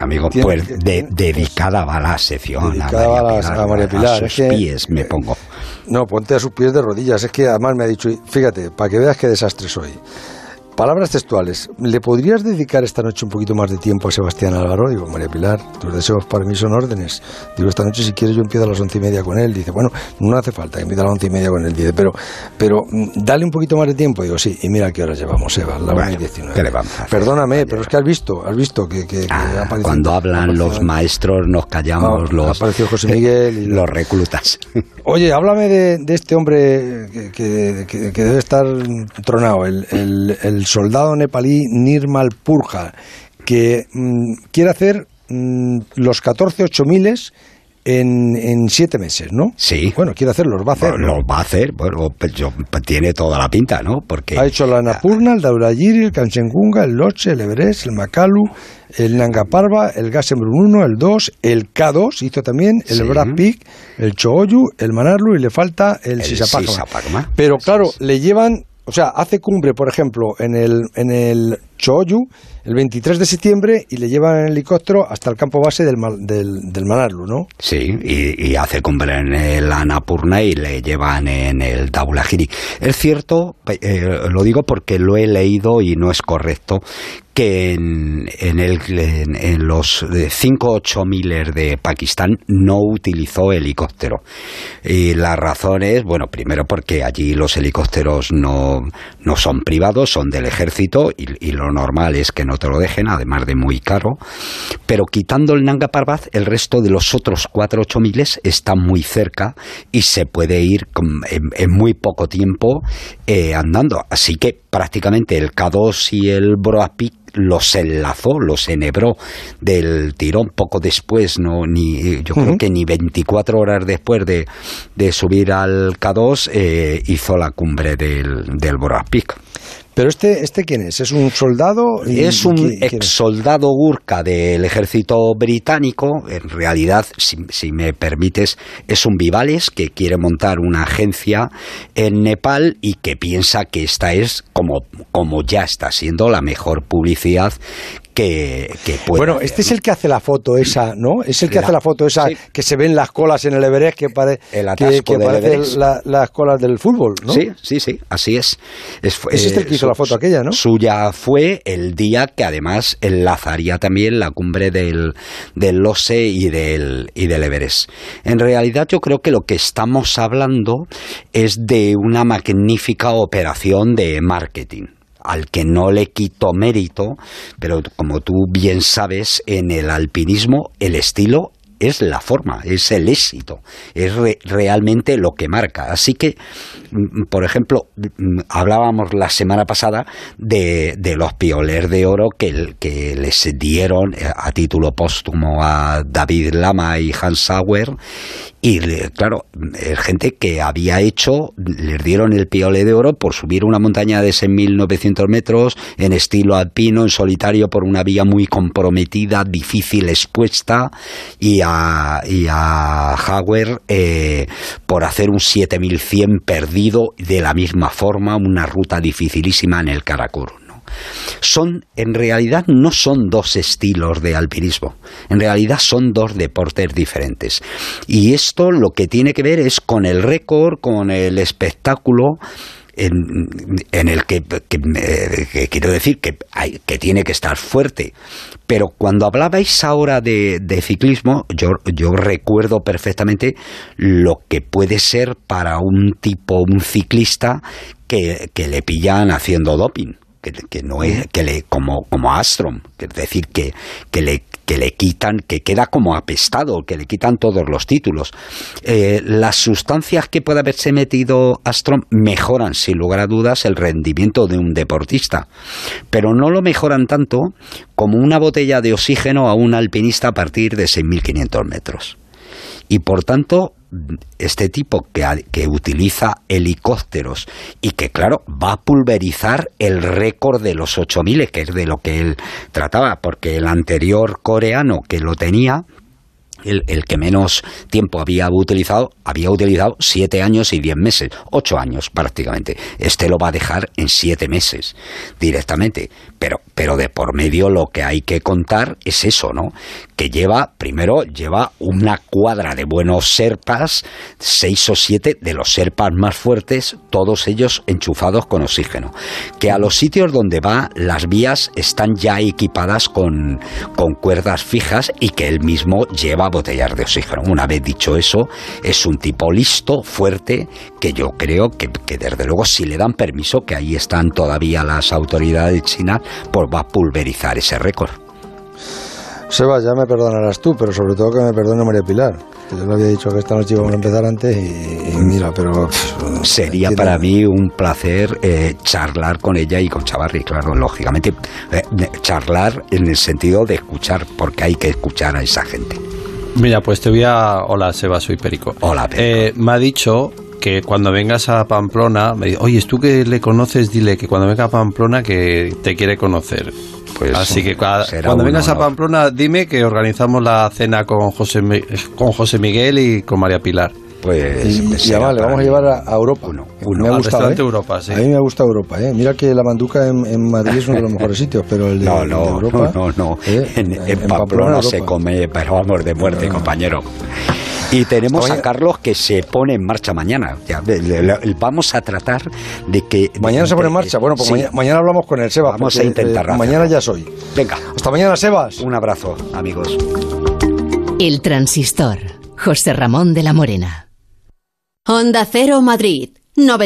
Amigo, pues dedicada va la sección dedicada a María Pilar. A, María Pilar. A sus pies me pongo. No, ponte a sus pies de rodillas. Es que además me ha dicho, fíjate, para que veas qué desastre soy. Palabras textuales. ¿Le podrías dedicar esta noche un poquito más de tiempo a Sebastián Álvaro? Digo, María Pilar, tus deseos para mí son órdenes. Digo, esta noche si quieres yo empiezo a las once y media con él. Dice, bueno, no hace falta que empiece a las once y media con él. Dice, pero, pero mm, dale un poquito más de tiempo. Digo, sí, y mira qué horas llevamos, Eva, la bueno, y 19. Perdóname, pero es que has visto, has visto que, que, ah, Cuando hablan los maestros nos callamos los, José Miguel y, los reclutas. Oye, háblame de, este hombre que, debe estar tronado, el, el soldado nepalí Nirmal Purja, que mm, quiere hacer mm, los 14 8000 en, en siete meses, ¿no? Sí. Bueno, quiere hacerlo, va a hacer. Lo va a hacer, bueno, pues pues tiene toda la pinta, ¿no? Porque ha hecho la Napurna, el Daurayiri, el Kanchenjunga, el Loche, el Everest, el Makalu, el Nanga Parva, el Gasembrun 1, el 2, el K2 hizo también, el Brad Peak, el Chooyu, el Manarlu y le falta el, el Pero claro, le llevan o sea, hace cumbre, por ejemplo, en el, en el Choyu el 23 de septiembre y le llevan en helicóptero hasta el campo base del, del, del Manarlu, ¿no? Sí, y, hace cumbre en el Annapurna y le llevan en el Daulahiri. Es cierto, eh, lo digo porque lo he leído y no es correcto, que en, en, el, en, los 5-8 miles de Pakistán no utilizó helicóptero. Y la razón es, bueno, primero porque allí los helicópteros no, no son privados, son del ejército y, lo normal es que no te lo dejen, además de muy caro. Pero quitando el Nanga Parbat, el resto de los otros 4-8 miles está muy cerca y se puede ir en, muy poco tiempo eh, andando. Así que prácticamente el K2 y el Broad los enlazó, los enhebró del tirón poco después, no ni yo creo que ni 24 horas después de, de subir al K2 eh, hizo la cumbre del, del pero este, este quién es? ¿Es un soldado? es un ex soldado gurka del ejército británico. En realidad, si, me permites, es un Vivales que quiere montar una agencia en Nepal y que piensa que esta es como, como ya está siendo la mejor publicidad que, Bueno, este es el que hace la foto esa, ¿no? Es el que hace la foto esa que se ven las colas en el Everest que, parece las colas del fútbol, ¿no? Sí, sí, sí, así es. Es, es este el que hizo la foto aquella, ¿no? Suya fue el día que además enlazaría también la cumbre del, del Lose y del, y del Everest. En realidad yo creo que lo que estamos hablando es de una magnífica operación de marketing al que no le quito mérito, pero como tú bien sabes, en el alpinismo el estilo es la forma, es el éxito, es realmente lo que marca. Así que, mm, por ejemplo, mm, hablábamos la semana pasada de, los pioler de oro que, que, les dieron eh, a título póstumo a David Lama y Hans Sauer y claro, gente que había hecho, les dieron el piole de oro por subir una montaña de 6.900 metros en estilo alpino, en solitario, por una vía muy comprometida, difícil, expuesta, y y a Hauer eh, por hacer un 7.100 perdido de la misma forma, una ruta dificilísima en el Karakorum son, en realidad, no son dos estilos de alpinismo, en realidad son dos deportes diferentes. Y esto lo que tiene que ver es con el récord, con el espectáculo, en, el que, quiero decir que, hay, que tiene que estar fuerte. Pero cuando hablabais ahora de, ciclismo, yo, yo, recuerdo perfectamente lo que puede ser para un tipo, un ciclista que, que le pillan haciendo doping que, no es que le como como Astrom, es decir que, que le que le quitan, que queda como apestado, que le quitan todos los títulos. Eh, las sustancias que puede haberse metido Astrom mejoran, sin lugar a dudas, el rendimiento de un deportista, pero no lo mejoran tanto como una botella de oxígeno a un alpinista a partir de 6.500 metros. Y por tanto, este tipo que, que, utiliza helicópteros y que, claro, va a pulverizar el récord de los 8000, que es de lo que él trataba, porque el anterior coreano que lo tenía, el, el, que menos tiempo había utilizado, había utilizado siete años y diez meses, ocho años prácticamente. Este lo va a dejar en siete meses directamente. Pero pero de por medio lo que hay que contar es eso, ¿no? Que lleva, primero, lleva una cuadra de buenos serpas, seis o siete de los serpas más fuertes, todos ellos enchufados con oxígeno. Que a los sitios donde va, las vías están ya equipadas con, con cuerdas fijas y que él mismo lleva botellas de oxígeno. Una vez dicho eso, es un tipo listo, fuerte, que yo creo que, que desde luego si le dan permiso, que ahí están todavía las autoridades chinas, va a pulverizar ese récord. Seba, ya me perdonarás tú, pero sobre todo que me perdone María Pilar. Yo le había dicho que esta noche íbamos a empezar antes y, mira, pero... Sería para mí un placer eh, charlar con ella y con Chavarri, claro, lógicamente. Eh, charlar en el sentido de escuchar, porque hay que escuchar a esa gente. Mira, pues te voy a... Hola, Seba, soy Perico. Hola, Perico. Eh, me ha dicho que cuando vengas a Pamplona, me dice, oye, tú que le conoces, dile que cuando venga a Pamplona que te quiere conocer. Pues Así que cuando vengas a Pamplona, dime que organizamos la cena con José, con José Miguel y con María Pilar. Pues, y, además le vamos a llevar a, Europa. Uno, me ha gustado, ¿eh? Europa, sí. A mí me gusta Europa. ¿eh? Mira que la manduca en, Madrid es uno de los mejores sitios, pero el de, no, no, Europa. No, no, no. ¿eh? En, Pamplona, se come, pero vamos de muerte, compañero. Y tenemos a Carlos que se pone en marcha mañana. vamos a tratar de que... Mañana se pone en marcha. Bueno, pues mañana, hablamos con el Sebas. Vamos a intentar. Eh, mañana ya soy. Venga. Hasta mañana, Sebas. Un abrazo, amigos. El transistor. José Ramón de la Morena. Honda Cero Madrid. 90.